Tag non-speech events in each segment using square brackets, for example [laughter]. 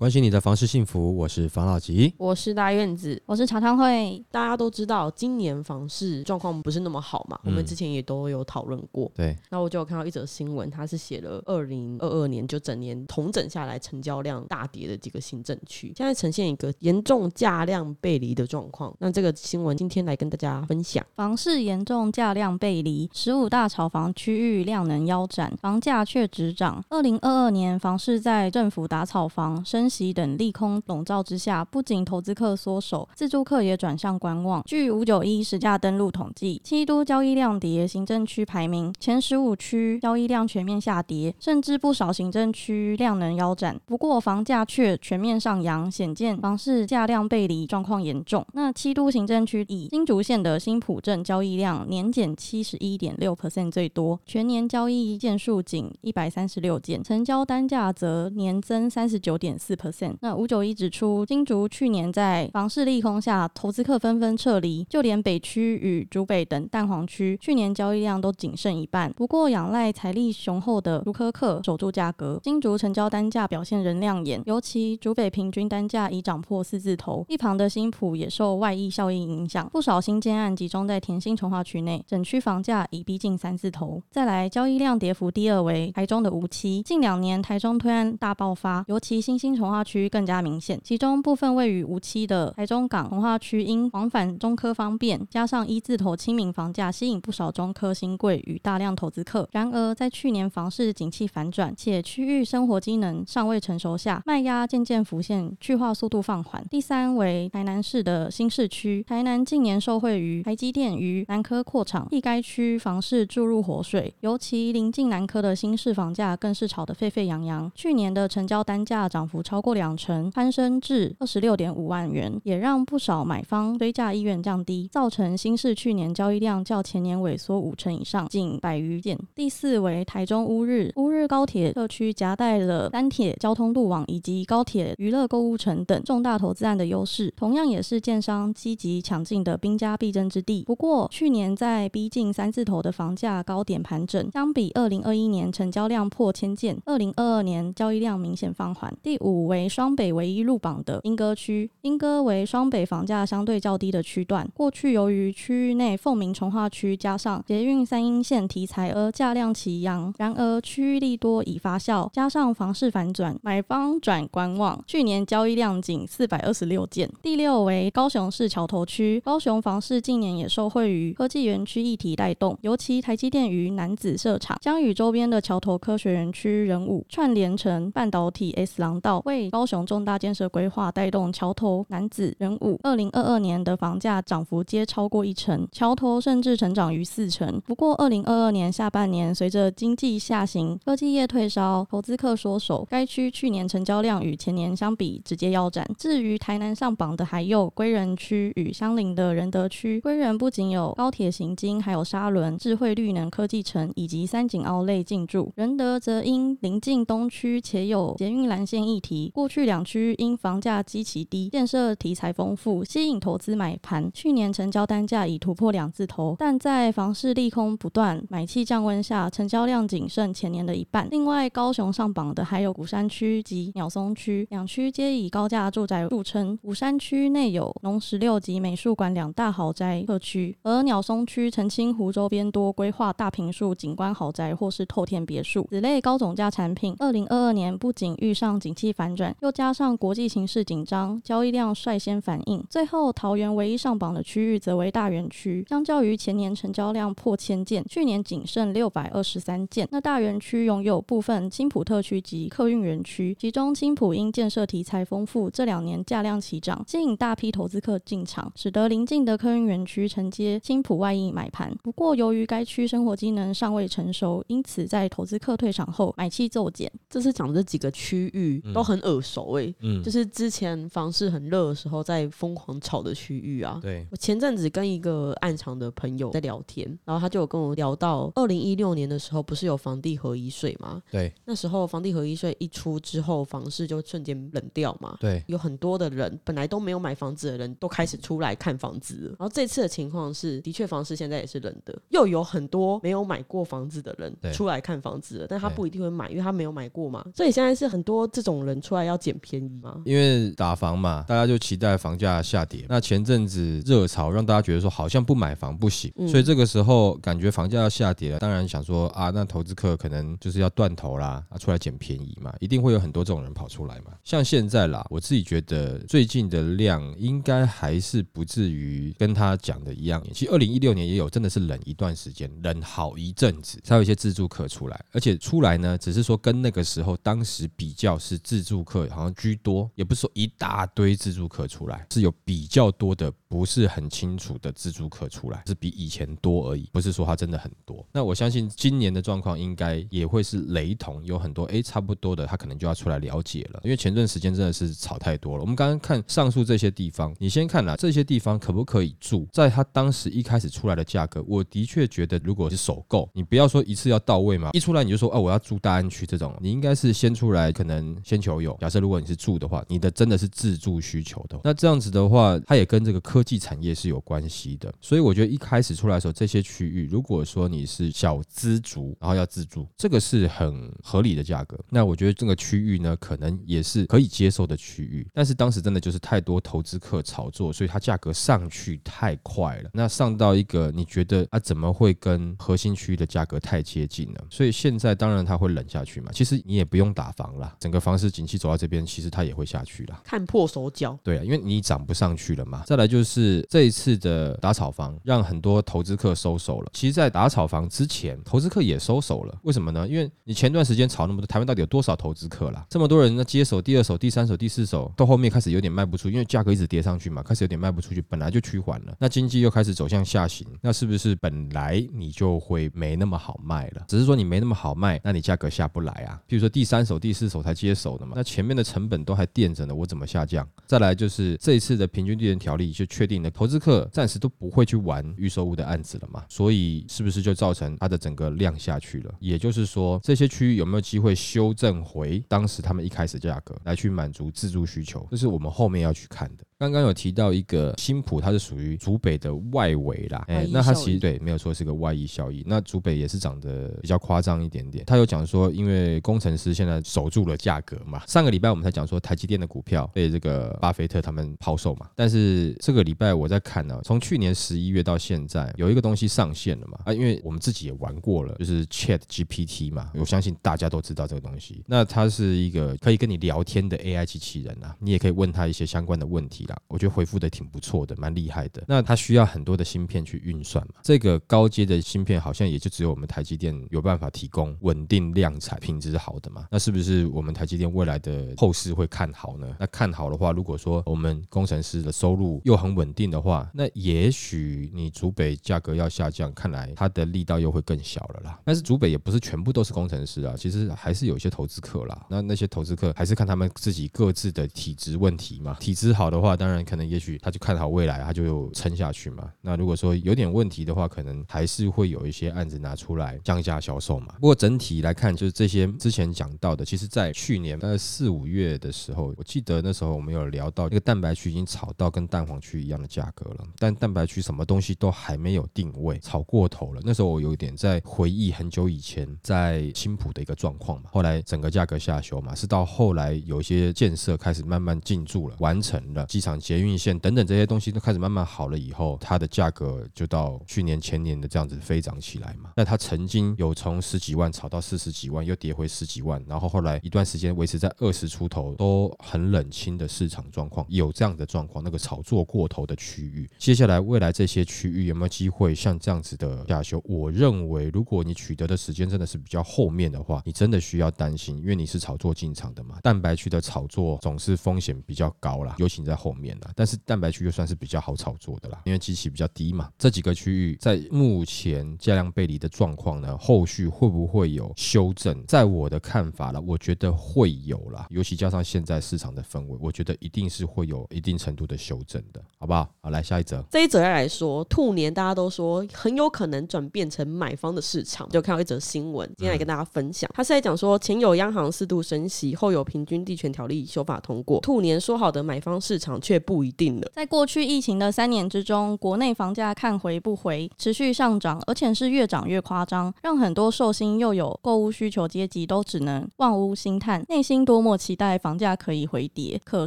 关心你的房事幸福，我是房老吉。我是大院子。我是茶汤会，大家都知道，今年房市状况不是那么好嘛，我们嗯之前也都有讨论过。对，那我就有看到一则新闻，它是写了二零二二年就整年同整下来成交量大跌的几个行政区，现在呈现一个严重价量背离的状况。那这个新闻今天来跟大家分享。房市严重价量背离，十五大炒房区域量能腰斩，房价却直涨。二零二二年房市在政府打炒房、升息等利空笼罩之下，不仅投资客缩手，自住客也转向观望。据五九一实价登录统计，七都交易量跌，行政区排名前十五区交易量全面下跌，甚至不少行政区量能腰斩。不过房价却全面上扬，显见房市价量背离状况严重。那七都行政区以新竹县的新浦镇交易量年减七十一点六 percent 最多，全年交易件数仅一百三十六件，成交单价则年增三十九点四 percent。那五九一指出，新竹去年在房市利空下，投资客纷纷撤离，就连北区与竹北等蛋黄区去年交易量都仅剩一半。不过，仰赖财力雄厚的竹科客守住价格，新竹成交单价表现仍亮眼，尤其竹北平均单价已涨破四字头。一旁的新浦也受外溢效应影响，不少新建案集中在田心从化区内，整区房价已逼近三字头。再来，交易量跌幅第二为台中的无期，近两年台中推案大爆发，尤其新兴从化区更加明显。其中部分位于无期的台中港从化区，因往返中科方便，加上一字头亲民房价，吸引不少中科新贵与大量投资客。然而，在去年房市景气反转，且区域生活机能尚未成熟下，卖压渐渐浮现，去化速度放缓。第三为台南市的新市区，台南近年受惠于台积电与南科扩厂，替该区房市注入活水，尤其临近南科的新市房价更是炒得沸沸扬扬。去年的成交单价涨幅超超过两成，攀升至二十六点五万元，也让不少买方追价意愿降低，造成新市去年交易量较前年萎缩五成以上，近百余件。第四为台中乌日，乌日高铁特区夹带了单铁交通路网以及高铁娱乐购物城等重大投资案的优势，同样也是建商积极抢进的兵家必争之地。不过，去年在逼近三字头的房价高点盘整，相比二零二一年成交量破千件，二零二二年交易量明显放缓。第五为双北唯一入榜的莺歌区，莺歌为双北房价相对较低的区段，过去由于区域内凤鸣从化区加上捷运三阴线题材而价量齐扬，然而区域利多已发酵，加上房市反转，买方转观望，去年交易量仅四百二十六件。第六为高雄市桥头区，高雄房市近年也受惠于科技园区议题带动，尤其台积电于南子设厂，将与周边的桥头科学园区人物串联成半导体 S 廊道，为高雄重大建设规划带动桥头、南子、人武。二零二二年的房价涨幅皆超过一成，桥头甚至成长逾四成。不过，二零二二年下半年随着经济下行、科技业退烧、投资客缩手，该区去年成交量与前年相比直接腰斩。至于台南上榜的还有归仁区与相邻的仁德区，归仁不仅有高铁行经，还有沙仑、智慧绿能科技城以及三井奥莱进驻。仁德则因临近东区，且有捷运蓝线议题，过去两区因房价极其低，建设题材丰富，吸引投资买盘。去年成交单价已突破两字头，但在房市利空不断、买气降温下，成交量仅剩前年的一半。另外，高雄上榜的还有鼓山区及鸟松区，两区皆以高价住宅著称。鼓山区内有农十六及美术馆两大豪宅特区，而鸟松区澄清湖周边多规划大平墅景观豪宅或是透天别墅。此类高总价产品，二零二二年不仅遇上景气反转，又加上国际形势紧张，交易量率先反应。最后，桃园唯一上榜的区域则为大园区，相较于前年成交量破千件，去年仅剩六百二十三件。那大园区拥有部分青浦特区及客运园区，其中青浦因建设题材丰富，这两年价量齐涨，吸引大批投资客进场，使得临近的客运园区承接青浦外溢买盘。不过，由于该区生活机能尚未成熟，因此在投资客退场后，买气骤减。这次讲的这几个区域嗯都很耳熟诶、嗯，就是之前房市很热的时候，在疯狂炒的区域啊。对，我前阵子跟一个暗场的朋友在聊天，然后他就有跟我聊到，二零一六年的时候不是有房地合一税吗？对，那时候房地合一税一出之后，房市就瞬间冷掉嘛。对，有很多的人本来都没有买房子的人都开始出来看房子了。然后这次的情况是，的确房市现在也是冷的，又有很多没有买过房子的人出来看房子了，但他不一定会买，因为他没有买过嘛。所以现在是很多这种人出来要捡便宜吗。因为打房嘛，大家就期待房价下跌。那前阵子热潮让大家觉得说好像不买房不行，嗯所以这个时候感觉房价要下跌了，当然想说啊，那投资客可能就是要断头啦，啊出来捡便宜嘛，一定会有很多这种人跑出来嘛。像现在啦，我自己觉得最近的量应该还是不至于跟他讲的一样。其实二零一六年也有真的是冷一段时间，冷好一阵子，才有一些自助客出来，而且出来呢，只是说跟那个时候当时比较是自住客好像居多，也不是说一大堆自住客出来，是有比较多的不是很清楚的自住客出来，是比以前多而已，不是说它真的很多。那我相信今年的状况应该也会是雷同，有很多诶差不多的，他可能就要出来了解了，因为前段时间真的是炒太多了。我们刚刚看上述这些地方，你先看啦，这些地方可不可以住？在他当时一开始出来的价格，我的确觉得如果是首购，你不要说一次要到位嘛，一出来你就说哦我要住大安区这种，你应该是先出来可能先求有。假设如果你是住的话，你的真的是自住需求的，那这样子的话，它也跟这个科技产业是有关系的。所以我觉得一开始出来的时候，这些区域如果说你是小资族，然后要自住，这个是很合理的价格。那我觉得这个区域呢，可能也是可以接受的区域。但是当时真的就是太多投资客炒作，所以它价格上去太快了。那上到一个你觉得啊，怎么会跟核心区域的价格太接近呢？所以现在当然它会冷下去嘛。其实你也不用打房啦，整个房市景气走到这边，其实它也会下去啦。看破手脚，对啊，因为你涨不上去了嘛。再来就是这一次的打草房，让很多投资客收手了。其实，在打草房之前，投资客也收手了。为什么呢？因为你前段时间炒那么多，台湾到底有多少投资客啦？这么多人呢，接手第二手、第三手、第四手，到后面开始有点卖不出，因为价格一直跌上去嘛，开始有点卖不出去，本来就趋缓了。那经济又开始走向下行，那是不是本来你就会没那么好卖了？只是说你没那么好卖，那你价格下不来啊。比如说第三手、第四手才接手的嘛，那前面的成本都还垫着呢，我怎么下降？再来就是这一次的平均地权条例就确定了，投资客暂时都不会去玩预售屋的案子了嘛，所以是不是就造成它的整个量下去了？也就是说，这些区域有没有机会修正回当时他们一开始价格，来去满足自住需求？这是我们后面要去看的。刚刚有提到一个新浦，它是属于竹北的外围啦，哎、那它其实对没有错是个外溢效益。那竹北也是涨得比较夸张一点点。他有讲说，因为工程师现在守住了价格嘛，上个礼拜我们才讲说台积电的股票被这个巴菲特他们抛售嘛，但是这个礼拜我在看呢、从去年十一月到现在，有一个东西上线了嘛，啊，因为我们自己也玩过了，就是 Chat GPT 嘛，我相信大家都知道这个东西。那它是一个可以跟你聊天的 AI 机器人啊，你也可以问他一些相关的问题我觉得回复的挺不错的，蛮厉害的。那它需要很多的芯片去运算嘛，这个高阶的芯片好像也就只有我们台积电有办法提供稳定量产、品质好的嘛。那是不是我们台积电未来的后市会看好呢？那看好的话，如果说我们工程师的收入又很稳定的话，那也许你主北价格要下降，看来它的力道又会更小了啦。但是主北也不是全部都是工程师啊，其实还是有一些投资客啦。那那些投资客还是看他们自己各自的体质问题嘛。体质好的话，当然可能也许他就看好未来，他就撑下去嘛。那如果说有点问题的话，可能还是会有一些案子拿出来降价销售嘛。不过整体来看，就是这些之前讲到的，其实在去年呃四五月的时候，我记得那时候我们有聊到，这个蛋白区已经炒到跟蛋黄区一样的价格了，但蛋白区什么东西都还没有定位，炒过头了。那时候我有点在回忆很久以前在青浦的一个状况嘛，后来整个价格下修嘛，是到后来有一些建设开始慢慢进驻了，完成了机场捷运线等等这些东西都开始慢慢好了以后，它的价格就到去年前年的这样子飞涨起来嘛。那它曾经有从十几万炒到四十几万，又跌回十几万，然后后来一段时间维持在二十出头，都很冷清的市场状况，有这样的状况，那个炒作过头的区域，接下来未来这些区域有没有机会像这样子的下修？我认为，如果你取得的时间真的是比较后面的话，你真的需要担心，因为你是炒作进场的嘛，蛋白区的炒作总是风险比较高啦，尤其你在后面。但是蛋白区就算是比较好炒作的啦，因为基期比较低嘛。这几个区域在目前价量背离的状况呢，后续会不会有修正？在我的看法了，我觉得会有啦，尤其加上现在市场的氛围，我觉得一定是会有一定程度的修正的，好不好？好，来下一则。这一则来说，兔年大家都说很有可能转变成买方的市场，就看到一则新闻，今天来跟大家分享。他是在讲说，前有央行适度升息，后有平均地权条例修法通过，兔年说好的买方市场却不一定了。在过去疫情的三年之中，国内房价看回不回，持续上涨，而且是越涨越夸张，让很多寿星又有购物需求阶级都只能望屋兴叹，内心多么期待房价可以回跌，可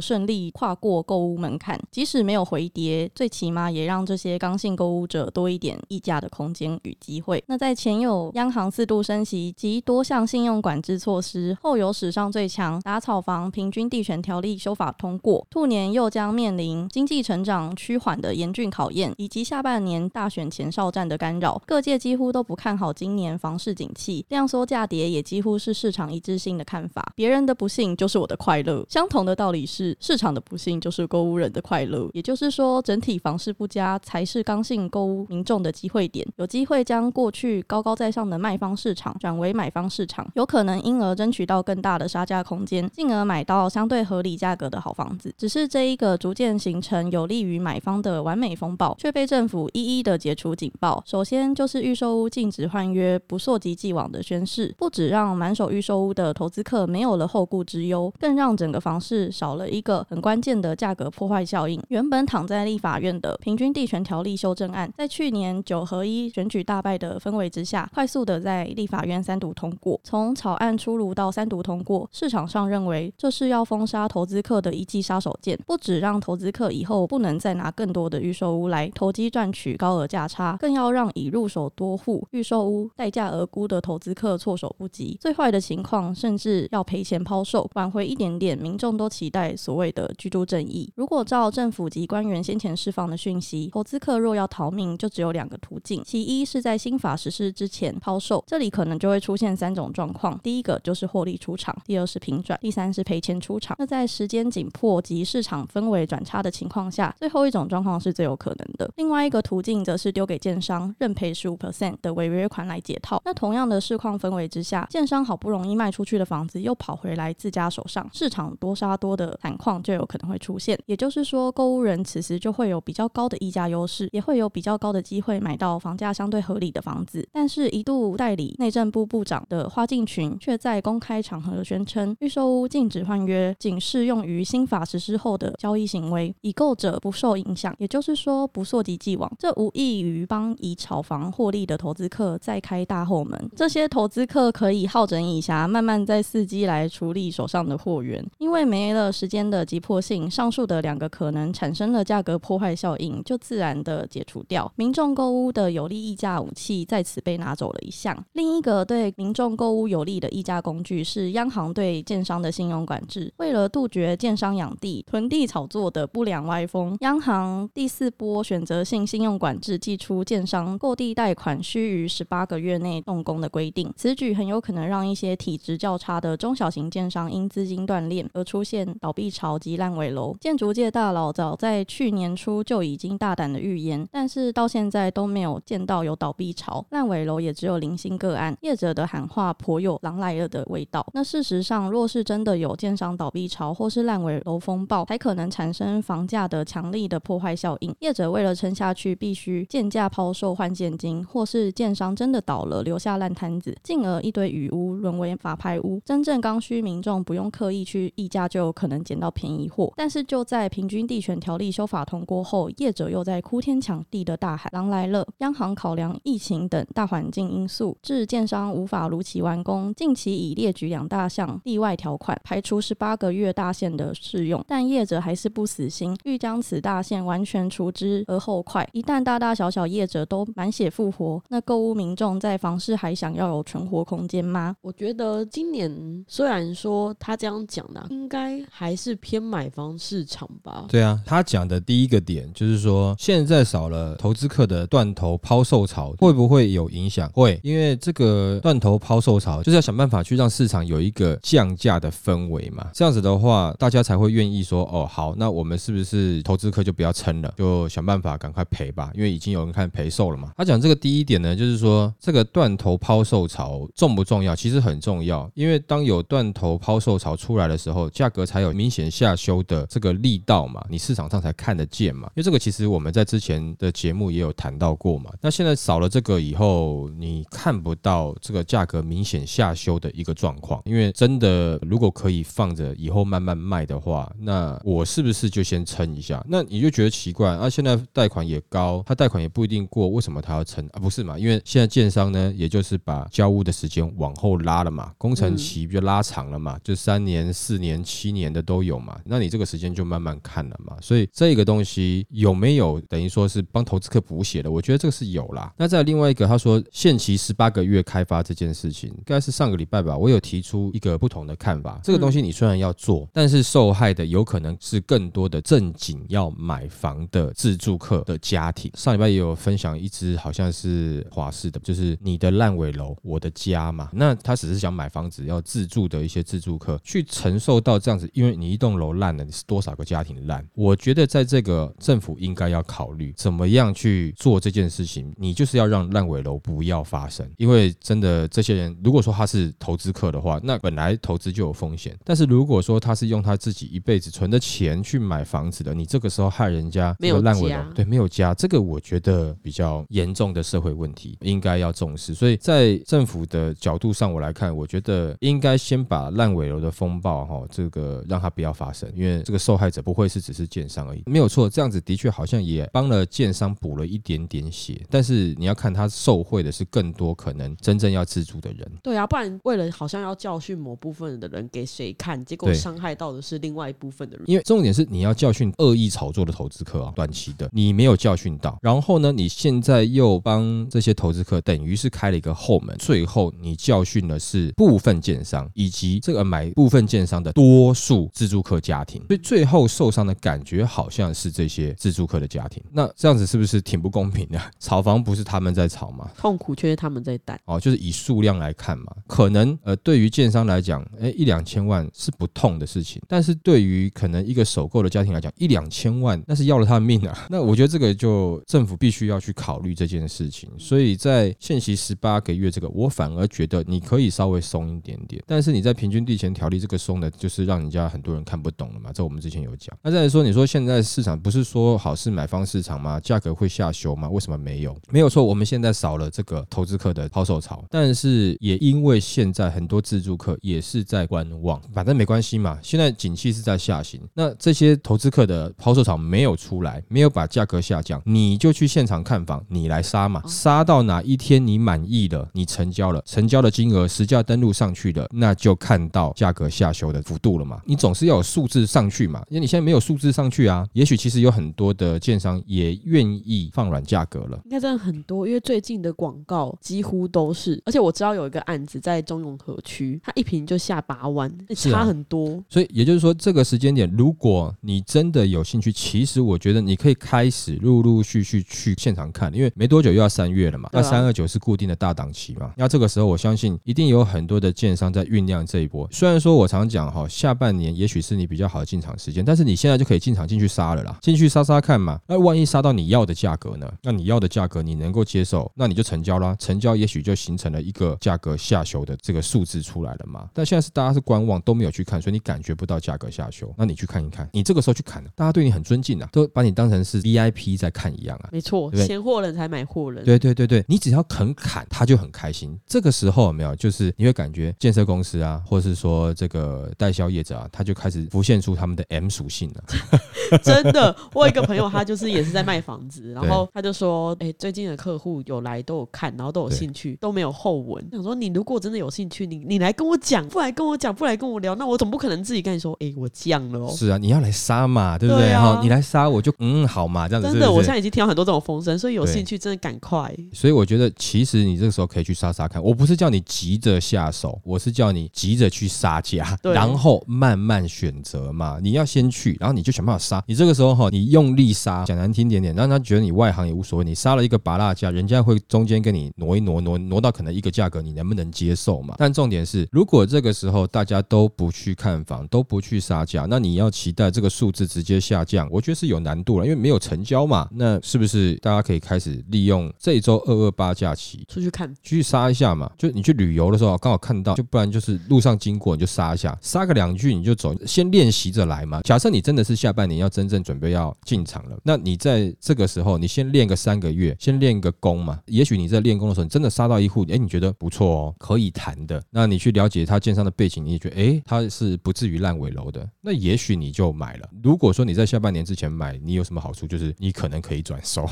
顺利跨过购物门槛。即使没有回跌，最起码也让这些刚性购物者多一点溢价的空间与机会。那在前有央行四度升息及多项信用管制措施，后有史上最强打草房平均地权条例修法通过，兔年又将将面临经济成长趋缓的严峻考验，以及下半年大选前哨战的干扰，各界几乎都不看好今年房市景气，量缩价跌也几乎是市场一致性的看法。别人的不幸就是我的快乐，相同的道理是，市场的不幸就是购物人的快乐。也就是说，整体房市不佳才是刚性购物民众的机会点，有机会将过去高高在上的卖方市场转为买方市场，有可能因而争取到更大的杀价空间，进而买到相对合理价格的好房子。只是这一个逐渐形成有利于买方的完美风暴，却被政府一一的解除警报。首先就是预售屋禁止换约，不溯及既往的宣示，不止让满手预售屋的投资客没有了后顾之忧，更让整个房市少了一个很关键的价格破坏效应。原本躺在立法院的平均地权条例修正案，在去年九合一选举大败的氛围之下，快速的在立法院三读通过。从草案出炉到三读通过，市场上认为这是要封杀投资客的一记杀手锏，不止让投资客以后不能再拿更多的预售屋来投机赚取高额价差，更要让已入手多户预售屋待价而沽的投资客措手不及。最坏的情况，甚至要赔钱抛售，挽回一点点民众都期待所谓的居住正义。如果照政府及官员先前释放的讯息，投资客若要逃命，就只有两个途径：其一是在新法实施之前抛售，这里可能就会出现三种状况：第一个就是获利出场，第二是平转，第三是赔钱出场。那在时间紧迫及市场氛围会转差的情况下，最后一种状况是最有可能的。另外一个途径则是丢给建商认赔十五 percent 的违约款来解套。那同样的市况氛围之下，建商好不容易卖出去的房子又跑回来自家手上，市场多杀多的惨况就有可能会出现。也就是说，购物人此时就会有比较高的溢价优势，也会有比较高的机会买到房价相对合理的房子。但是，一度代理内政部部长的花敬群却在公开场合宣称，预售屋禁止换约仅适用于新法实施后的交易行为，已购者不受影响。也就是说，不溯及既往，这无异于帮以炒房获利的投资客再开大后门。这些投资客可以好整以暇，慢慢在伺机来处理手上的货源，因为没了时间的急迫性，上述的两个可能产生了价格破坏效应，就自然的解除掉。民众购物的有利溢价武器在此被拿走了一项。另一个对民众购物有利的溢价工具是央行对建商的信用管制。为了杜绝建商养地、囤地炒作的不良歪风，央行第四波选择性信用管制寄出建商购地贷款需于十八个月内动工的规定。此举很有可能让一些体质较差的中小型建商因资金断裂而出现倒闭潮及烂尾楼。建筑界大佬早在去年初就已经大胆的预言，但是到现在都没有见到有倒闭潮，烂尾楼也只有零星个案。业者的喊话颇有狼来了的味道。那事实上，若是真的有建商倒闭潮或是烂尾楼风暴，才可能产产生房价的强力的破坏效应。业者为了撑下去，必须贱价抛售换现金，或是建商真的倒了，留下烂摊子，进而一堆雨屋沦为法拍屋。真正刚需民众不用刻意去议价，就有可能捡到便宜货。但是就在平均地权条例修法通过后，业者又在哭天抢地的大喊“狼来了”。央行考量疫情等大环境因素，致建商无法如期完工。近期已列举两大项例外条款，排除十八个月大限的适用，但业者还是不死心，欲将此大限完全除之而后快。一旦大大小小业者都满血复活，那购物民众在房市还想要有存活空间吗？我觉得今年虽然说他这样讲的，应该还是偏买方市场吧。对啊，他讲的第一个点就是说，现在少了投资客的断头抛售潮，会不会有影响？会，因为这个断头抛售潮就是要想办法去让市场有一个降价的氛围嘛。这样子的话，大家才会愿意说，哦，好，那我们是不是投资客就不要撑了，就想办法赶快赔吧？因为已经有人看赔售了嘛。他讲这个第一点呢，就是说这个断头抛售潮重不重要？其实很重要，因为当有断头抛售潮出来的时候，价格才有明显下修的这个力道嘛，你市场上才看得见嘛。因为这个其实我们在之前的节目也有谈到过嘛。那现在少了这个以后，你看不到这个价格明显下修的一个状况。因为真的如果可以放着以后慢慢卖的话，那我是不是就先撑一下？那你就觉得奇怪啊？现在贷款也高，他贷款也不一定过，为什么他要撑啊？不是嘛？因为现在建商呢，也就是把交屋的时间往后拉了嘛，工程期就拉长了嘛，就三年、四年、七年的都有嘛。那你这个时间就慢慢看了嘛。所以这个东西有没有等于说是帮投资客补血的？我觉得这个是有啦。那在另外一个，他说限期十八个月开发这件事情，应该是上个礼拜吧，我有提出一个不同的看法。这个东西你虽然要做，但是受害的有可能是更更多的正经要买房的自住客的家庭。上礼拜也有分享一支好像是华视的，就是你的烂尾楼，我的家嘛。那他只是想买房子要自住的一些自住客去承受到这样子，因为你一栋楼烂了，你是多少个家庭烂？我觉得在这个政府应该要考虑怎么样去做这件事情。你就是要让烂尾楼不要发生，因为真的这些人，如果说他是投资客的话，那本来投资就有风险。但是如果说他是用他自己一辈子存的钱去买房子的，你这个时候害人家没有烂尾楼家，对，没有家，这个我觉得比较严重的社会问题，应该要重视。所以在政府的角度上，我来看，我觉得应该先把烂尾楼的风暴哈，这个让它不要发生，因为这个受害者不会是只是建商而已，没有错，这样子的确好像也帮了建商补了一点点血，但是你要看他受贿的是更多可能真正要自住的人。对啊，不然为了好像要教训某部分的人给谁看，结果伤害到的是另外一部分的人。因为重点是你要教训恶意炒作的投资客啊，短期的你没有教训到，然后呢，你现在又帮这些投资客等于是开了一个后门，最后你教训的是部分建商以及这个买部分建商的多数自住客家庭，所以最后受伤的感觉好像是这些自住客的家庭。那这样子是不是挺不公平的？[laughs] 炒房不是他们在炒吗？痛苦却是他们在担。哦，就是以数量来看嘛，可能呃，对于建商来讲，哎，一两千万是不痛的事情，但是对于可能一个首购的家庭来讲，一两千万那是要了他的命啊。[laughs] 那我觉得这个就政府必须要去考虑这件事情。所以在限期十八个月这个，我反而觉得你可以稍微松一点点，但是你在平均地权条例这个松的，就是让人家很多人看不懂了嘛。这我们之前有讲。那再来说，你说现在市场不是说好是买方市场吗？价格会下修吗？为什么没有？没有错，我们现在少了这个投资客的抛售潮，但是也因为现在很多自住客也是在观望，反正没关系嘛。现在景气是在下行，那这些投资客的抛售潮没有出来，没有把价格下降，你就去现场看房，你来杀嘛，杀到哪一天你满意了，你成交了，成交的金额实价登录上去了，那就看到价格下修的幅度了嘛。你总是要有数字上去嘛，因为你现在没有数字上去啊。也许其实有很多的建商也愿意放软价格了。应该真的很多，因为最近的广告几乎都是，而且我知道有一个案子在中永和区，它一平就下八万，差很多。所以也就是说，这个时间点，如果你真的有兴趣，其实我觉得你可以开始陆陆续续去现场看，因为没多久又要三月了嘛，那三二九是固定的大档期嘛。那这个时候，我相信一定有很多的建商在酝酿这一波。虽然说我常讲哈，下半年也许是你比较好的进场时间，但是你现在就可以进场进去杀了啦，进去杀杀看嘛。那万一杀到你要的价格呢？那你要的价格你能够接受，那你就成交啦。成交也许就形成了一个价格下修的这个数字出来了嘛。但现在是大家是观望，都没有去看，所以你感觉不到价格下修。那你去看一看，你这个时候去砍，大家对你很尊敬啊，都把你当成是 VIP 在看一样啊。没错，对对闲货人才买货人。对对对对，你只要肯砍，他就很开心。这个时候有没有，就是你会感觉建设公司啊，或是说这个代销业者啊，他就开始浮现出他们的 M 属性了。[laughs] 真的，我有一个朋友，他就是也是在卖房子，然后他就说，哎、最近的客户有来都有看，然后都有兴趣，都没有后文。想说，你如果真的有兴趣，你你来跟我讲，不来跟我讲，不来跟我聊，那我总不可能自己跟你说，哎、我降了哦。是啊，你要来杀嘛，对不对？哈、你来杀我就嗯好嘛，这样子真的，我现在已经听到很多这种风声，所以有兴趣真的赶快。所以我觉得，其实你这个时候可以去杀杀看。我不是叫你急着下手，我是叫你急着去杀价，对然后慢慢选择嘛。你要先去，然后你就想办法杀。你这个时候哈，你用力杀，讲难听点点，让他觉得你外行也无所谓。你杀了一个拔蜡价，人家会中间跟你挪一挪，挪挪到可能一个价格，你能不能接受嘛？但重点是，如果这个时候大家都不去看房，都不去杀价，那你要期待在这个数字直接下降，我觉得是有难度了，因为没有成交嘛。那是不是大家可以开始利用这一周二二八假期出去看，去杀一下嘛？就你去旅游的时候刚好看到，就不然就是路上经过你就杀一下，杀个两句你就走，先练习着来嘛。假设你真的是下半年要真正准备要进场了，那你在这个时候你先练个三个月，先练个功嘛。也许你在练功的时候，你真的杀到一户，哎，你觉得不错哦，可以谈的。那你去了解他建商的背景，你也觉得哎，他是不至于烂尾楼的，那也许你就买了。如果说你在下半年之前买，你有什么好处？就是你可能可以转手。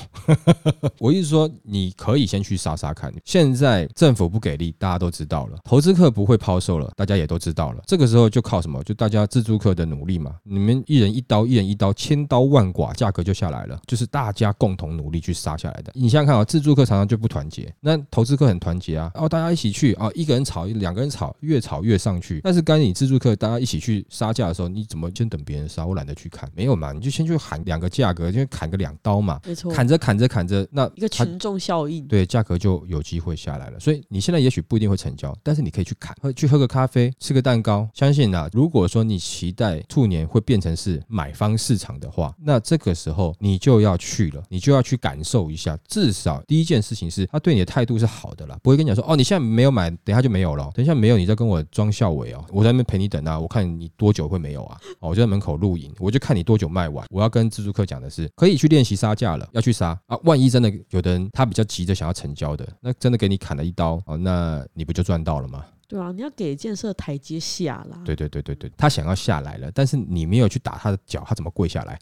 [laughs] 我意思说，你可以先去杀杀看。现在政府不给力，大家都知道了，投资客不会抛售了，大家也都知道了。这个时候就靠什么？就大家自助客的努力嘛。你们一人一刀，一人一刀，千刀万剐，价格就下来了。就是大家共同努力去杀下来的。你想想看啊，自助客常常就不团结，那投资客很团结啊。哦，大家一起去啊，一个人炒，两个人炒，越炒越上去。但是该你自助客大家一起去杀价的时候，你怎么先等别人杀？我懒得去砍，没有嘛？你就先去喊两个价格，就砍个两刀嘛。没错，砍着砍着砍着，那一个群众效应，对价格就有机会下来了。所以你现在也许不一定会成交，但是你可以去砍，喝去喝个咖啡，吃个蛋糕。相信啊，如果说你期待兔年会变成是买方市场的话，那这个时候你就要去了，你就要去感受一下。至少第一件事情是他对你的态度是好的啦，不会跟你讲说哦，你现在没有买，等下就没有了。等一下没有，你再跟我装笑伟哦，我在那边陪你等啊，我看你多久会没有啊？哦，我就在门口露营，我就看你多久卖完。我要跟自助客讲的是，可以去练习杀价了，要去杀啊！万一真的有的人他比较急着想要成交的，那真的给你砍了一刀哦，那你不就赚到了吗？对啊，你要给建设台阶下啦。对对对对对，他想要下来了，但是你没有去打他的脚，他怎么跪下来？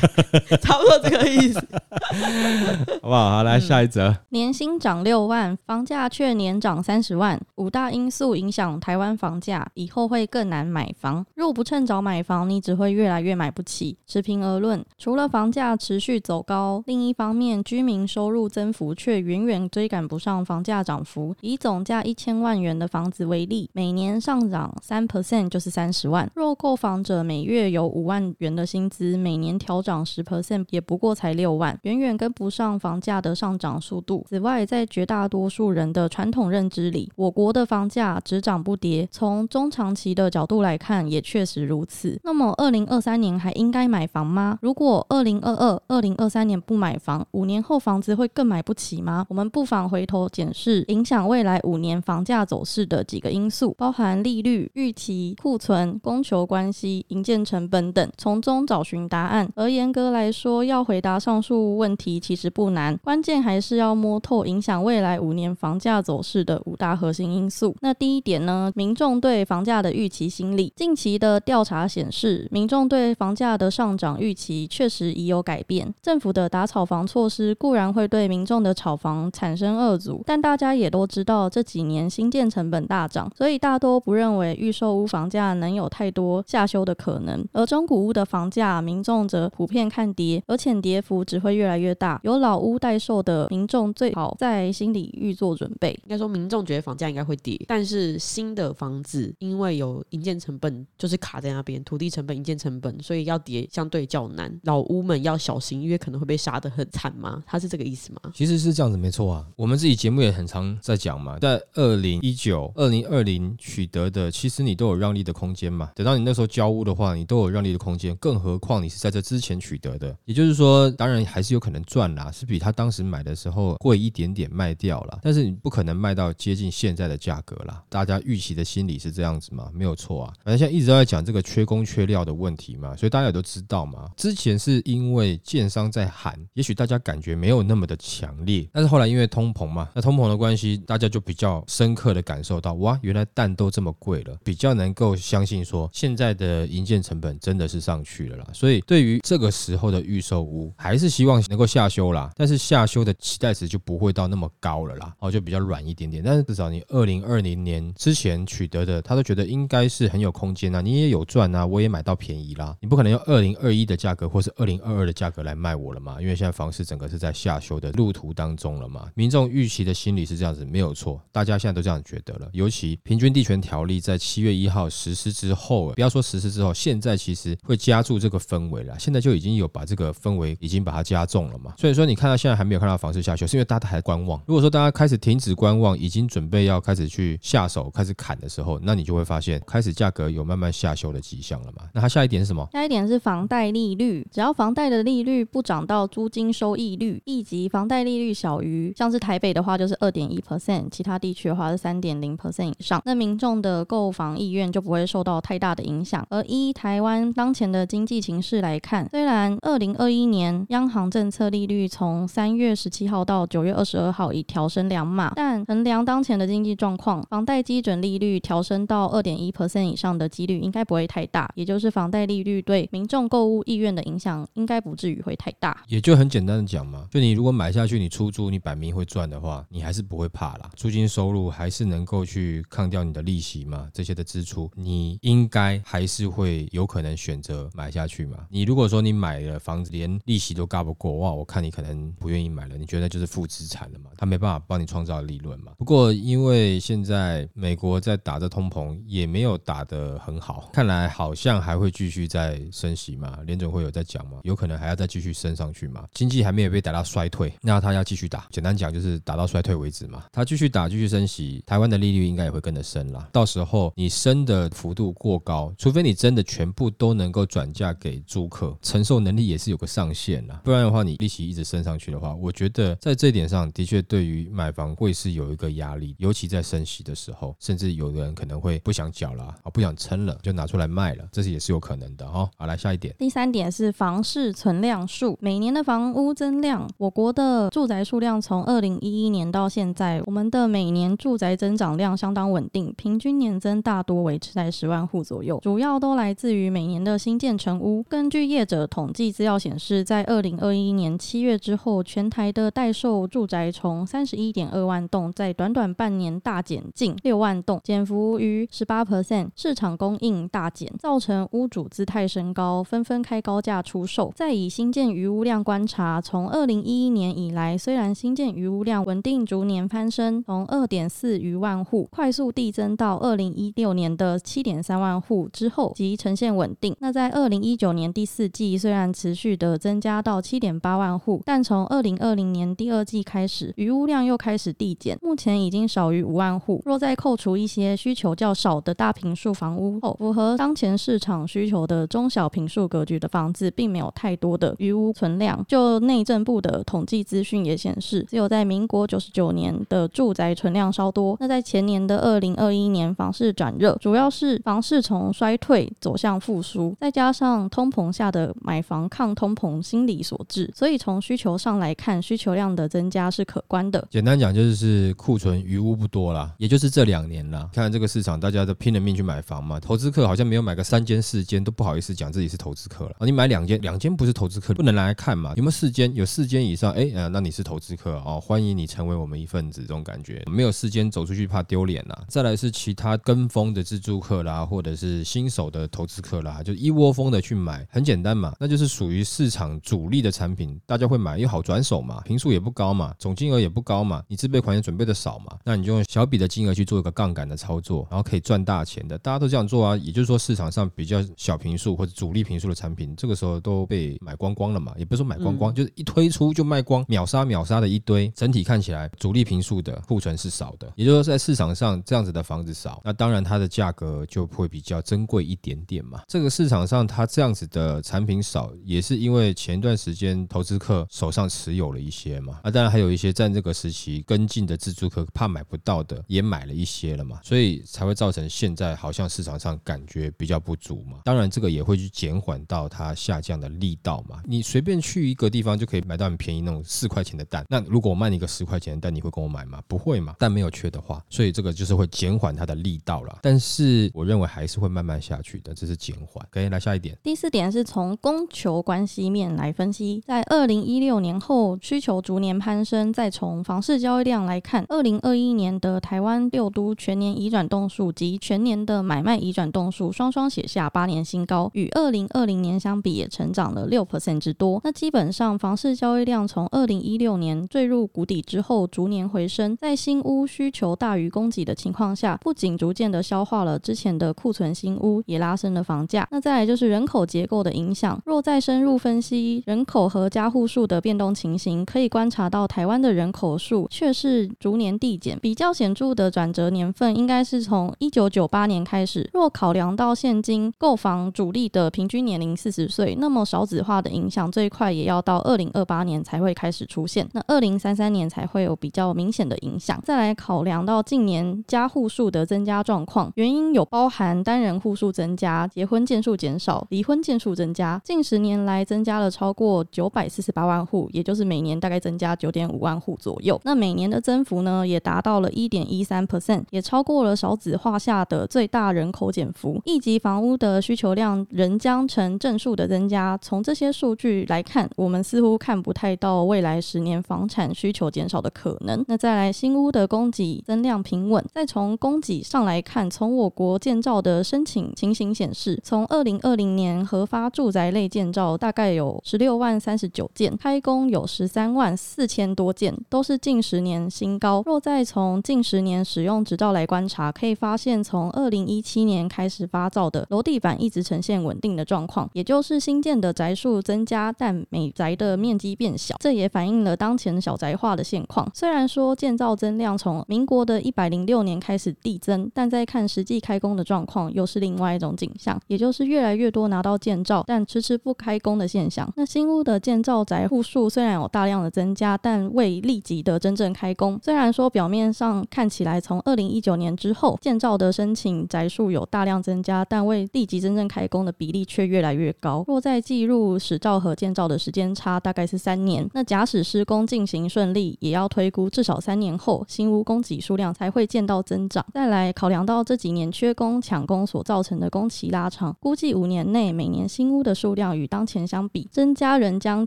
[laughs] 差不多这个意思，[laughs] 好不好？好，来下一则。年薪涨六万，房价却年涨三十万，五大因素影响台湾房价，以后会更难买房。若不趁早买房，你只会越来越买不起。持平而论，除了房价持续走高，另一方面居民收入增幅却远远追赶不上房价涨幅。以总价一千万元的房子为为例，每年上涨三 percent 就是三十万。若购房者每月有五万元的薪资，每年调涨十 percent 也不过才六万，远远跟不上房价的上涨速度。此外，在绝大多数人的传统认知里，我国的房价只涨不跌。从中长期的角度来看，也确实如此。那么，二零二三年还应该买房吗？如果二零二二、二零二三年不买房，五年后房子会更买不起吗？我们不妨回头检视影响未来五年房价走势的几。个因素包含利率、预期、库存、供求关系、营建成本等，从中找寻答案。而严格来说，要回答上述问题其实不难，关键还是要摸透影响未来五年房价走势的五大核心因素。那第一点呢，民众对房价的预期心理。近期的调查显示，民众对房价的上涨预期确实已有改变。政府的打炒房措施固然会对民众的炒房产生恶阻，但大家也都知道，这几年新建成本大。所以大多不认为预售屋房价能有太多下修的可能，而中古屋的房价，民众则普遍看跌，而且跌幅只会越来越大。有老屋待售的民众最好在心里预做准备。应该说，民众觉得房价应该会跌，但是新的房子因为有营建成本就是卡在那边，土地成本、营建成本，所以要跌相对较难。老屋们要小心，因为可能会被杀得很惨吗？他是这个意思吗？其实是这样子，没错啊。我们自己节目也很常在讲嘛，在二零一九、二零。二零取得的，其实你都有让利的空间嘛。等到你那时候交屋的话，你都有让利的空间。更何况你是在这之前取得的，也就是说，当然还是有可能赚啦，是比他当时买的时候贵一点点卖掉了。但是你不可能卖到接近现在的价格啦。大家预期的心理是这样子嘛？没有错啊。反正现在一直都在讲这个缺工缺料的问题嘛，所以大家也都知道嘛。之前是因为建商在喊，也许大家感觉没有那么的强烈，但是后来因为通膨嘛，那通膨的关系，大家就比较深刻的感受到哇。原来蛋都这么贵了，比较能够相信说现在的营建成本真的是上去了啦。所以对于这个时候的预售屋，还是希望能够下修啦。但是下修的期待值就不会到那么高了啦，哦，就比较软一点点。但是至少你二零二零年之前取得的，他都觉得应该是很有空间啊，你也有赚啊，我也买到便宜啦。你不可能用二零二一的价格或是二零二二的价格来卖我了嘛？因为现在房市整个是在下修的路途当中了嘛。民众预期的心理是这样子，没有错，大家现在都这样觉得了，尤其。平均地权条例在七月一号实施之后，不要说实施之后，现在其实会加注这个氛围了。现在就已经有把这个氛围已经把它加重了嘛。所以说你看到现在还没有看到房市下修，是因为大家还观望。如果说大家开始停止观望，已经准备要开始去下手、开始砍的时候，那你就会发现开始价格有慢慢下修的迹象了嘛。那它下一点是什么？下一点是房贷利率，只要房贷的利率不涨到租金收益率，以及房贷利率小于，像是台北的话就是二点一 percent，其他地区的话是三点零 percent 以上，那民众的购房意愿就不会受到太大的影响。而依台湾当前的经济形势来看，虽然二零二一年央行政策利率从三月十七号到九月二十二号已调升两码，但衡量当前的经济状况，房贷基准利率调升到二点一 percent 以上的几率应该不会太大，也就是房贷利率对民众购物意愿的影响应该不至于会太大。也就很简单的讲嘛，就你如果买下去，你出租，你摆明会赚的话，你还是不会怕啦。租金收入还是能够去抗掉你的利息嘛，这些的支出，你应该还是会有可能选择买下去嘛。你如果说你买了房子连利息都嘎不过，哇，我看你可能不愿意买了，你觉得就是负资产了嘛，他没办法帮你创造利润嘛。不过因为现在美国在打着通膨，也没有打得很好，看来好像还会继续在升息嘛，联总会有在讲嘛，有可能还要再继续升上去嘛，经济还没有被打到衰退，那他要继续打，简单讲就是打到衰退为止嘛，他继续打，继续升息，台湾的利率应该也会跟着升啦。到时候你升的幅度过高，除非你真的全部都能够转嫁给租客，承受能力也是有个上限啦，不然的话你利息一直升上去的话，我觉得在这点上的确对于买房会是有一个压力，尤其在升息的时候，甚至有的人可能会不想缴了啊，不想撑了，就拿出来卖了，这是也是有可能的哈。好，来下一点。第三点是房市存量数，每年的房屋增量，我国的住宅数量从二零一一年到现在，我们的每年住宅增长量相当稳定，平均年增大多维持在十万户左右，主要都来自于每年的新建成屋。根据业者统计资料显示，在二零二一年七月之后，全台的待售住宅从三十一点二万栋，在短短半年大减近六万栋，减幅逾十八 percent，市场供应大减，造成屋主姿态升高，纷纷开高价出售。再以新建余屋量观察，从二零一一年以来，虽然新建余屋量稳定逐年攀升，从二点四余万户快快速递增到二零一六年的七点三万户之后，即呈现稳定。那在二零一九年第四季，虽然持续的增加到七点八万户，但从二零二零年第二季开始，余屋量又开始递减，目前已经少于五万户。若再扣除一些需求较少的大平数房屋后，符合当前市场需求的中小平数格局的房子，并没有太多的余屋存量。就内政部的统计资讯也显示，只有在民国九十九年的住宅存量稍多。那在前年的二零二一年，房市转热，主要是房市从衰退走向复苏，再加上通膨下的买房抗通膨心理所致。所以从需求上来看，需求量的增加是可观的。简单讲就是库存余屋不多啦，也就是这两年啦。看这个市场，大家都拼了命去买房嘛。投资客好像没有买个三间四间都不好意思讲自己是投资客了啊。你买两间，两间不是投资客，不能来看嘛。有没有四间？有四间以上，哎，呃，那你是投资客哦，欢迎你成为我们一份子。这种感觉没有四间走出去怕丢脸呐。再来是其他跟风的自助客啦，或者是新手的投资客啦，就一窝蜂的去买，很简单嘛，那就是属于市场主力的产品，大家会买，因为好转手嘛，平数也不高嘛，总金额也不高嘛，你自备款也准备的少嘛，那你就用小笔的金额去做一个杠杆的操作，然后可以赚大钱的，大家都这样做啊。也就是说，市场上比较小平数或者主力平数的产品，这个时候都被买光光了嘛，也不是说买光光，就是一推出就卖光，秒杀秒杀的一堆，整体看起来主力平数的库存是少的，也就是说在市场上这样子的房子少，那当然它的价格就会比较珍贵一点点嘛。这个市场上它这样子的产品少，也是因为前一段时间投资客手上持有了一些嘛，啊，当然还有一些在这个时期跟进的自住客怕买不到的也买了一些了嘛，所以才会造成现在好像市场上感觉比较不足嘛。当然这个也会去减缓到它下降的力道嘛。你随便去一个地方就可以买到很便宜那种四块钱的蛋，那如果我卖你一个十块钱的蛋，你会跟我买吗？不会嘛。蛋没有缺的话，所以这个就是会减缓它的力道了。但是我认为还是会慢慢下去的，这是减缓。可以来下一点。第四点是从供求关系面来分析，在二零一六年后需求逐年攀升，再从房市交易量来看，二零二一年的台湾六都全年移转栋数及全年的买卖移转栋数双双写下八年新高，与二零二零年相比也成长了六 percent 之多。那基本上房市交易量从二零一六年坠入谷底之后，逐年回升，在新屋需求大于供给的情况下，不仅逐渐的消化了之前的库存新屋，也拉升了房价。那再来就是人口结构的影响。若再深入分析人口和家户数的变动情形，可以观察到台湾的人口数却是逐年递减。比较显著的转折年份应该是从一九九八年开始。若考量到现今购房主力的平均年龄四十岁，那么少子化的影响最快也要到二零二八年才会开始出现。那二零三三年才会有比较明显的影响。再来考量到近年家户数的增加状况，原因有包含单人户数增加、结婚件数减少、离婚件数增加。近十年来增加了超过九百四十八万户，也就是每年大概增加九点五万户左右。那每年的增幅呢，也达到了一点一三 percent，也超过了少子化下的最大人口减幅。一级房屋的需求量仍将呈正数的增加。从这些数据来看，我们似乎看不太到未来十年房产需求减少的可能。那再来新屋的供给增量平稳。再从供给上来看，从我国建造的申请情形显示，从二零二零年核发住宅类建造大概有十六万三十九件，开工有十三万四千多件，都是近十年新高。若再从近十年使用执照来观察，可以发现从二零一七年开始发造的楼地板一直呈现稳定的状况，也就是新建的宅数增加，但每宅的面积变小，这也反映了当前小宅化的现况。虽然说建造增量从民国的一百零六六年开始递增，但在看实际开工的状况，又是另外一种景象，也就是越来越多拿到建造，但迟迟不开工的现象。那新屋的建造宅户数虽然有大量的增加，但未立即的真正开工。虽然说表面上看起来从二零一九年之后建造的申请宅数有大量增加，但未立即真正开工的比例却越来越高。若再计入始造和建造的时间差，大概是三年。那假使施工进行顺利，也要推估至少三年后新屋供给数量才会见到增长。再来考量到这几年缺工抢工所造成的工期拉长，估计五年内每年新屋的数量与当前相比，增加仍将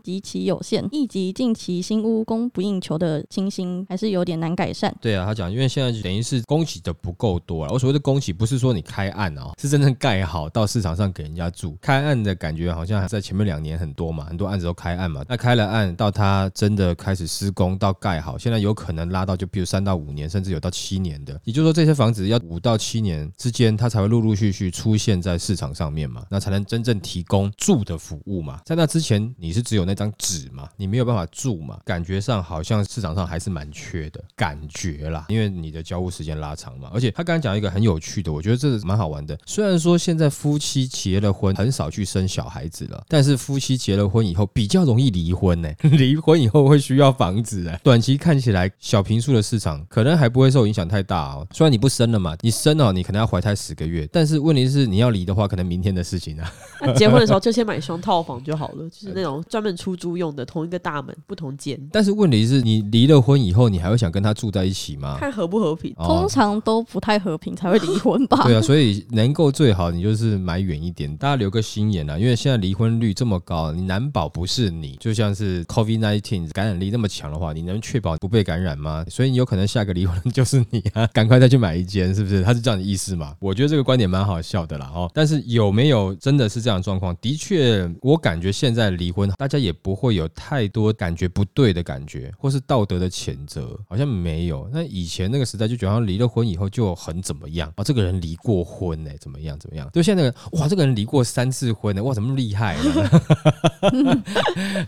极其有限，以及近期新屋供不应求的情形还是有点难改善。对啊，他讲，因为现在等于是供给的不够多了。我所谓的供给，不是说你开案哦，是真正盖好到市场上给人家住。开案的感觉好像还在前面两年很多嘛，很多案子都开案嘛。那开了案到他真的开始施工到盖好，现在有可能拉到就比如三到五年，甚至有到七年的。也就是说，这些房子要五到七年之间，它才会陆陆续续出现在市场上面嘛，那才能真正提供住的服务嘛。在那之前，你是只有那张纸嘛，你没有办法住嘛，感觉上好像市场上还是蛮缺的感觉啦，因为你的交屋时间拉长嘛。而且他刚才讲一个很有趣的，我觉得这是蛮好玩的。虽然说现在夫妻结了婚很少去生小孩子了，但是夫妻结了婚以后比较容易离婚呢。[laughs] 离婚以后会需要房子啊。短期看起来小平数的市场可能还不会受影响太大哦。虽然你不生了嘛，你生了你可能要怀胎十个月，但是问题是你要离的话，可能明天的事情啊。[laughs] 那结婚的时候就先买双套房就好了，[laughs] 就是那种专门出租用的，同一个大门不同间。但是问题是你离了婚以后，你还会想跟他住在一起吗？看和不和平。哦通常都不太和平才会离婚吧？[laughs] 对啊，所以能够最好你就是买远一点，大家留个心眼啊，因为现在离婚率这么高，你难保不是你，就像是 COVID nineteen 感染力那么强的话，你能确保不被感染吗？所以你有可能下个离婚就是你啊，赶快再去买一间，是不是？他是这样的意思嘛？我觉得这个观点蛮好笑的啦哦。但是有没有真的是这样的状况？的确，我感觉现在离婚，大家也不会有太多感觉不对的感觉，或是道德的谴责，好像没有。那以前那个时代就觉得离了婚以后就很怎么样啊？这个人离过婚呢、怎么样怎么样？就现在那个哇，这个人离过三次婚呢、哇，怎么 [laughs] 那么厉害呢？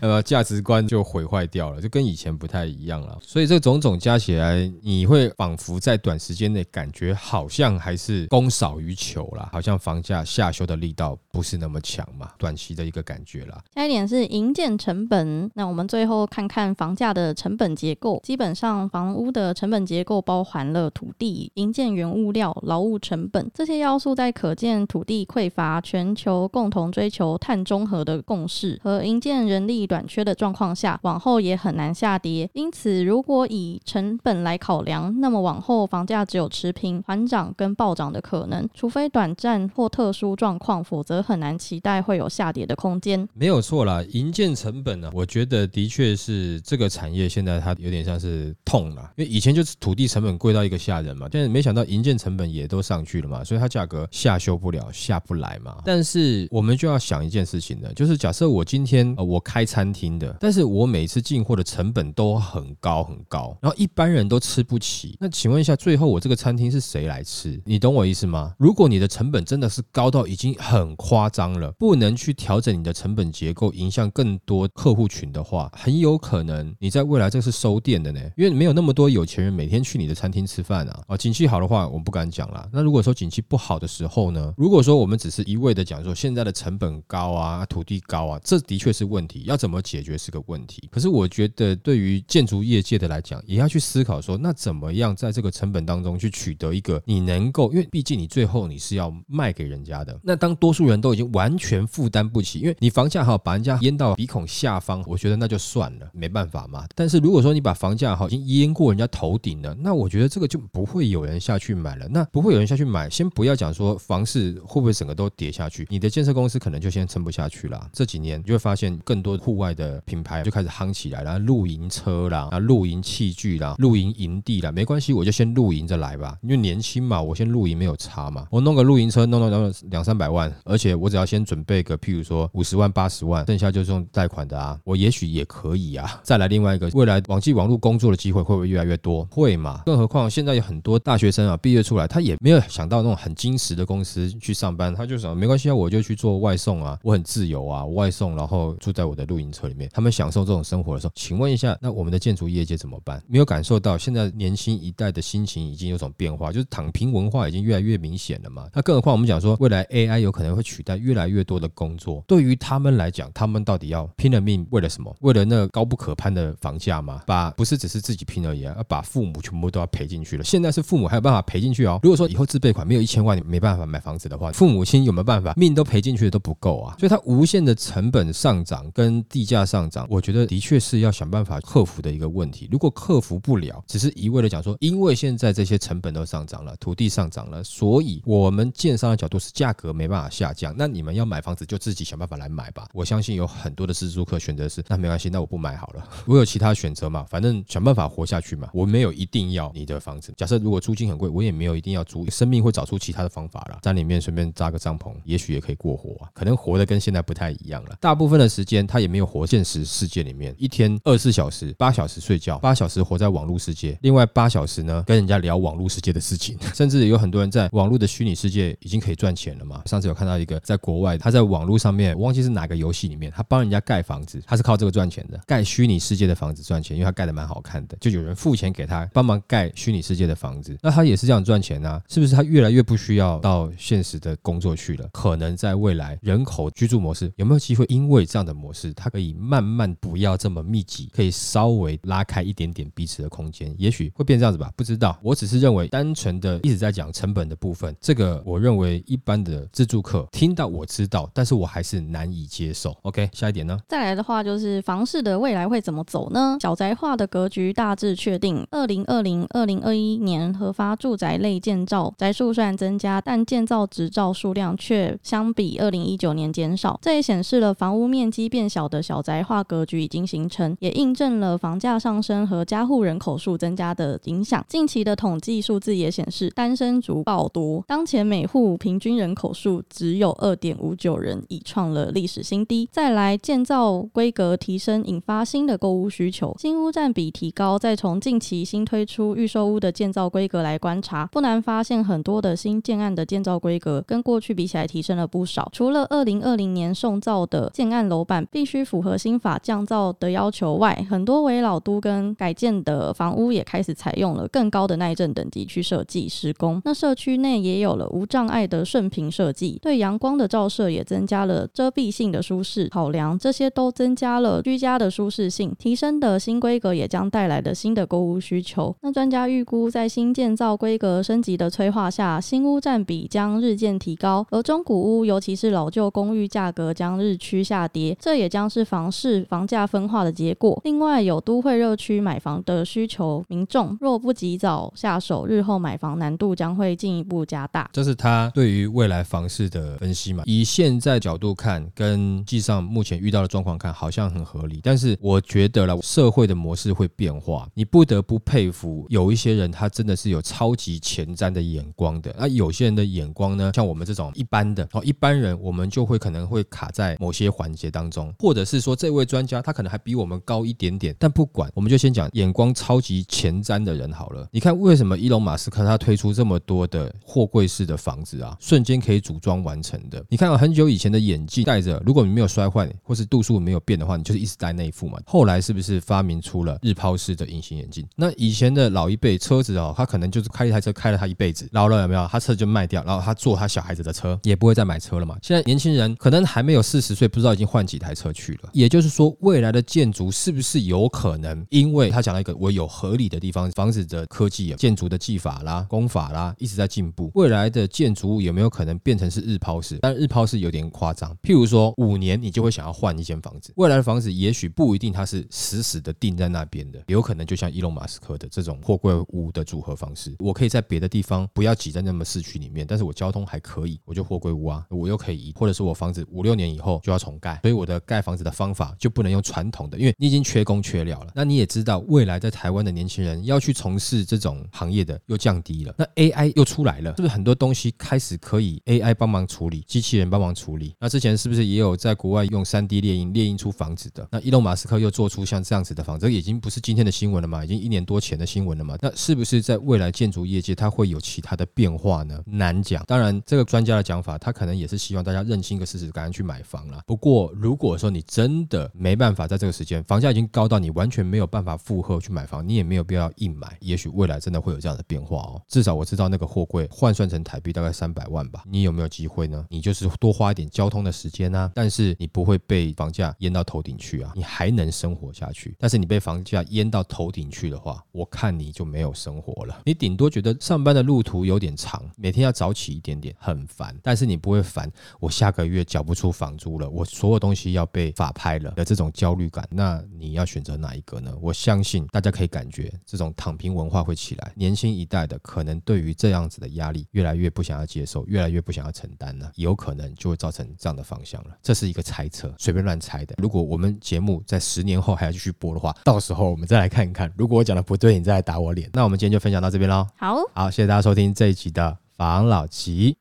呃，价值观就毁坏掉了，就跟以前不太一样了。所以这种种加起来，你会仿佛在短时间内感觉好像还是供少于求啦，好像房价下修的力道不是那么强嘛，短期的一个感觉啦。下一点是营建成本。那我们最后看看房价的成本结构。基本上，房屋的成本结构包含了土地、营建原物料、劳务成本这些要素，在可见土地匮乏、全球共同追求碳中和的共识和营建人力短缺的状况下，往后也很难下跌。因此，如果以成本来考量，那么往后房价只有持平、缓涨跟暴涨的可能，除非短暂或特殊状况，否则很难期待会有下跌的空间。没有错啦，营建成本呢、我觉得的确是这个产业现在它有点像是痛了，因为以前就是土地成本贵到一个吓人嘛，现在没想到营建成本也都上去了嘛，所以它价格下修不了，下不来嘛。但是我们就要想一件事情呢，就是假设我今天呃我开餐厅的，但是我每次进货的成本都很高很高，然后一般人都吃不起，那请问一下，最后我这个餐厅是谁来吃？你懂我意思吗？如果你的成本真的是高到已经很夸张了，不能去调整你的成本结构，影响更多客户群的话，很有可能你在未来这是收店的呢，因为没有那么多有钱人每天去你的餐厅吃饭啊。啊，景气好的话，我不敢讲啦。那如果说景气不好的时候呢？如果说我们只是一味的讲说现在的成本高啊，土地高啊，这的确是问题，要怎么解决是个问题。可是我觉得对于建筑业界的来讲，也要去思考说，那怎么样在这个成本当中去取得一个你能够，因为毕竟你最后你是要卖给人家的。那当多数人都已经完全负担不起，因为你房价哈把人家淹到鼻孔下方，我觉得那就算了，没办法嘛。但是如果说你把房价哈已经淹过人家头顶了，那我觉得这个就不会有人下去买了。那不会有人下去买，先不要讲说房市会不会整个都跌下去，你的建设公司可能就先撑不下去了。这几年你就会发现更多户外的品牌就开始夯起来了，露营车啦，啊露营器具啦，露营营地啦，没关系，我就先露露营着来吧，因为年轻嘛，我先露营没有差嘛，我弄个露营车弄到两两三百万，而且我只要先准备个譬如说五十万八十万，剩下就是用贷款的啊，我也许也可以啊。再来另外一个，未来网际网络工作的机会会不会越来越多？会嘛？更何况现在有很多大学生啊，毕业出来他也没有想到那种很精实的公司去上班，他就想没关系啊，我就去做外送啊，我很自由啊，外送然后住在我的露营车里面，他们享受这种生活的时候，请问一下，那我们的建筑业界怎么办？没有感受到现在年轻一代的新心情已经有种变化，就是躺平文化已经越来越明显了嘛？那更何况我们讲说未来 AI 有可能会取代越来越多的工作，对于他们来讲，他们到底要拼了命为了什么？为了那高不可攀的房价吗？把不是只是自己拼而已啊，要把父母全部都要赔进去了。现在是父母还有办法赔进去哦。如果说以后自备款没有一千万，你没办法买房子的话，父母亲有没有办法？命都赔进去的都不够啊。所以它无限的成本上涨跟地价上涨，我觉得的确是要想办法克服的一个问题。如果克服不了，只是一味的讲说，因为现现在这些成本都上涨了，土地上涨了，所以我们建商的角度是价格没办法下降。那你们要买房子就自己想办法来买吧。我相信有很多的自住客选择是，那没关系，那我不买好了，[laughs] 我有其他选择嘛，反正想办法活下去嘛。我没有一定要你的房子。假设如果租金很贵，我也没有一定要租，生命会找出其他的方法了，在里面随便扎个帐篷，也许也可以过活啊。可能活的跟现在不太一样了。大部分的时间他也没有活现实世界里面，一天二十四小时，八小时睡觉，八小时活在网络世界，另外八小时呢跟人家聊网络世界的事情，[laughs] 甚至有很多人在网络的虚拟世界已经可以赚钱了嘛。上次有看到一个在国外，他在网络上面，我忘记是哪个游戏里面，他帮人家盖房子，他是靠这个赚钱的，盖虚拟世界的房子赚钱，因为他盖的蛮好看的，就有人付钱给他帮忙盖虚拟世界的房子，那他也是这样赚钱啊？是不是他越来越不需要到现实的工作去了？可能在未来人口居住模式有没有机会？因为这样的模式，它可以慢慢不要这么密集，可以稍微拉开一点点彼此的空间，也许会变这样子吧？不知道。我只是认为，单纯的一直在讲成本的部分，这个我认为一般的自住客听到我知道，但是我还是难以接受。OK，下一点呢？再来的话就是房市的未来会怎么走呢？小宅化的格局大致确定，二零二零、二零二一年核发住宅类建造宅数虽然增加，但建造执照数量却相比二零一九年减少，这也显示了房屋面积变小的小宅化格局已经形成，也印证了房价上升和加户人口数增加的影响。近期的统计数字也显示，单身族爆多，当前每户平均人口数只有二点五九人，已创了历史新低。再来，建造规格提升，引发新的购物需求，新屋占比提高。再从近期新推出预售屋的建造规格来观察，不难发现很多的新建案的建造规格跟过去比起来提升了不少。除了二零二零年送造的建案楼板必须符合新法降造的要求外，很多为老都跟改建的房屋也开始采用了更高的耐震等级去设计施工。那社区内也有了无障碍的顺平设计，对阳光的照射也增加了遮蔽性的舒适考量，这些都增加了居家的舒适性。提升的新规格也将带来的新的购物需求。那专家预估，在新建造规格升级的催化下，新屋占比将日渐提高，而中古屋，尤其是老旧公寓价格将日趋下跌，这也将是房市房价分化的结果。另外，有都会热区买房的需求，民众若不及早下手，日后买房难度将会进一步加大。这是他对于未来房市的分析嘛？以现在角度看，跟际上目前遇到的状况看，好像很合理。但是我觉得了，社会的模式会变化，你不得不佩服有一些人，他真的是有超级前瞻的眼光的。那有些人的眼光呢，像我们这种一般的哦，一般人，我们就会可能会卡在某些环节当中，或者是说这位专家他可能还比我们高一点点。但不管，我们就先讲眼光超级前瞻的人好了。你看。看为什么伊隆马斯克他推出这么多的货柜式的房子啊，瞬间可以组装完成的。你看到很久以前的眼镜戴着，如果你没有摔坏或是度数没有变的话，你就是一直戴那一副嘛。后来是不是发明出了日抛式的隐形眼镜？那以前的老一辈车子哦，他可能就是开一台车开了他一辈子，老了有没有？他车就卖掉，然后他坐他小孩子的车，也不会再买车了嘛。现在年轻人可能还没有四十岁，不知道已经换几台车去了。也就是说，未来的建筑是不是有可能？因为他讲了一个我有合理的地方，房子的科技、建筑的技法啦、工法啦，一直在进步。未来的建筑物有没有可能变成是日抛式？但日抛式有点夸张。譬如说，五年你就会想要换一间房子。未来的房子也许不一定它是死死的定在那边的，有可能就像伊隆马斯克的这种货柜屋的组合方式，我可以在别的地方不要挤在那么市区里面，但是我交通还可以，我就货柜屋啊，我又可以移，或者是我房子五六年以后就要重盖，所以我的盖房子的方法就不能用传统的，因为你已经缺工缺料了。那你也知道，未来在台湾的年轻人要去从事这种行业的又降低了，那 AI 又出来了，是不是很多东西开始可以 AI 帮忙处理，机器人帮忙处理？那之前是不是也有在国外用三 D 列印列印出房子的？那伊隆马斯克又做出像这样子的房子，已经不是今天的新闻了嘛？已经一年多前的新闻了嘛？那是不是在未来建筑业界它会有其他的变化呢？难讲。当然，这个专家的讲法，他可能也是希望大家认清一个事实，赶紧去买房了。不过，如果说你真的没办法在这个时间，房价已经高到你完全没有办法负荷去买房，你也没有必要硬买。也许未来真的会有这样的变化哦。至少我知道那个货柜换算成台币大概三百万吧。你有没有机会呢？你就是多花一点交通的时间啊，但是你不会被房价淹到头顶去啊，你还能生活下去。但是你被房价淹到头顶去的话，我看你就没有生活了。你顶多觉得上班的路途有点长，每天要早起一点点，很烦。但是你不会烦我下个月缴不出房租了，我所有东西要被法拍了的这种焦虑感。那你要选择哪一个呢？我相信大家可以感觉这种躺平文化会起来，年轻一代的可能对于这样子的压力越来越不想要接受，越来越不想要承担了，有可能就会造成这样的方向了。这是一个猜测，随便乱猜的。如果我们节目在十年后还要继续播的话，到时候我们再来看一看。如果我讲的不对，你再来打我脸。那我们今天就分享到这边喽。好，好，谢谢大家收听这一集的防老吉。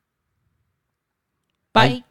拜。